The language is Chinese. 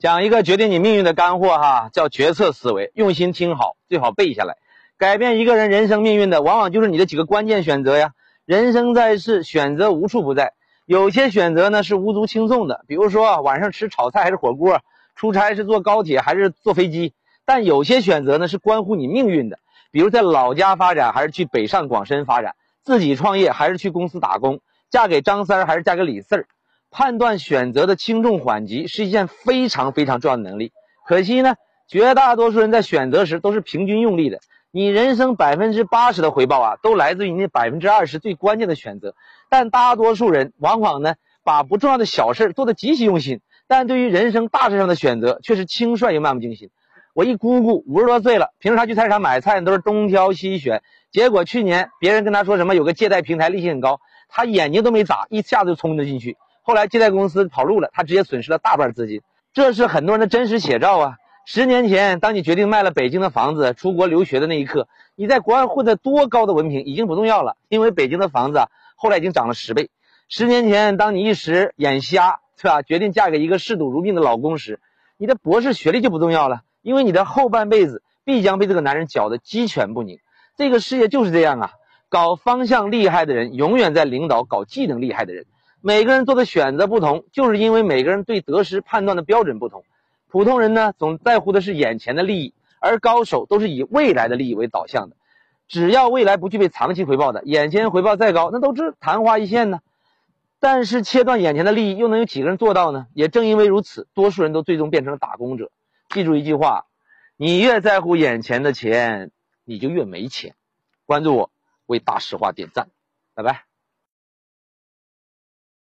讲一个决定你命运的干货哈，叫决策思维，用心听好，最好背下来。改变一个人人生命运的，往往就是你的几个关键选择呀。人生在世，选择无处不在。有些选择呢是无足轻重的，比如说晚上吃炒菜还是火锅，出差是坐高铁还是坐飞机。但有些选择呢是关乎你命运的，比如在老家发展还是去北上广深发展，自己创业还是去公司打工，嫁给张三还是嫁给李四儿。判断选择的轻重缓急是一件非常非常重要的能力。可惜呢，绝大多数人在选择时都是平均用力的。你人生百分之八十的回报啊，都来自于那百分之二十最关键的选择。但大多数人往往呢，把不重要的小事做得极其用心，但对于人生大事上的选择却是轻率又漫不经心。我一姑姑五十多岁了，平时她去菜市场买菜都是东挑西选，结果去年别人跟她说什么有个借贷平台利息很高，她眼睛都没眨，一下子就冲了进去。后来借贷公司跑路了，他直接损失了大半资金，这是很多人的真实写照啊！十年前，当你决定卖了北京的房子出国留学的那一刻，你在国外混的多高的文凭已经不重要了，因为北京的房子啊，后来已经涨了十倍。十年前，当你一时眼瞎，是吧？决定嫁给一个嗜赌如命的老公时，你的博士学历就不重要了，因为你的后半辈子必将被这个男人搅得鸡犬不宁。这个世界就是这样啊！搞方向厉害的人，永远在领导搞技能厉害的人。每个人做的选择不同，就是因为每个人对得失判断的标准不同。普通人呢，总在乎的是眼前的利益，而高手都是以未来的利益为导向的。只要未来不具备长期回报的，眼前回报再高，那都是昙花一现呢。但是切断眼前的利益，又能有几个人做到呢？也正因为如此，多数人都最终变成了打工者。记住一句话：你越在乎眼前的钱，你就越没钱。关注我，为大实话点赞，拜拜。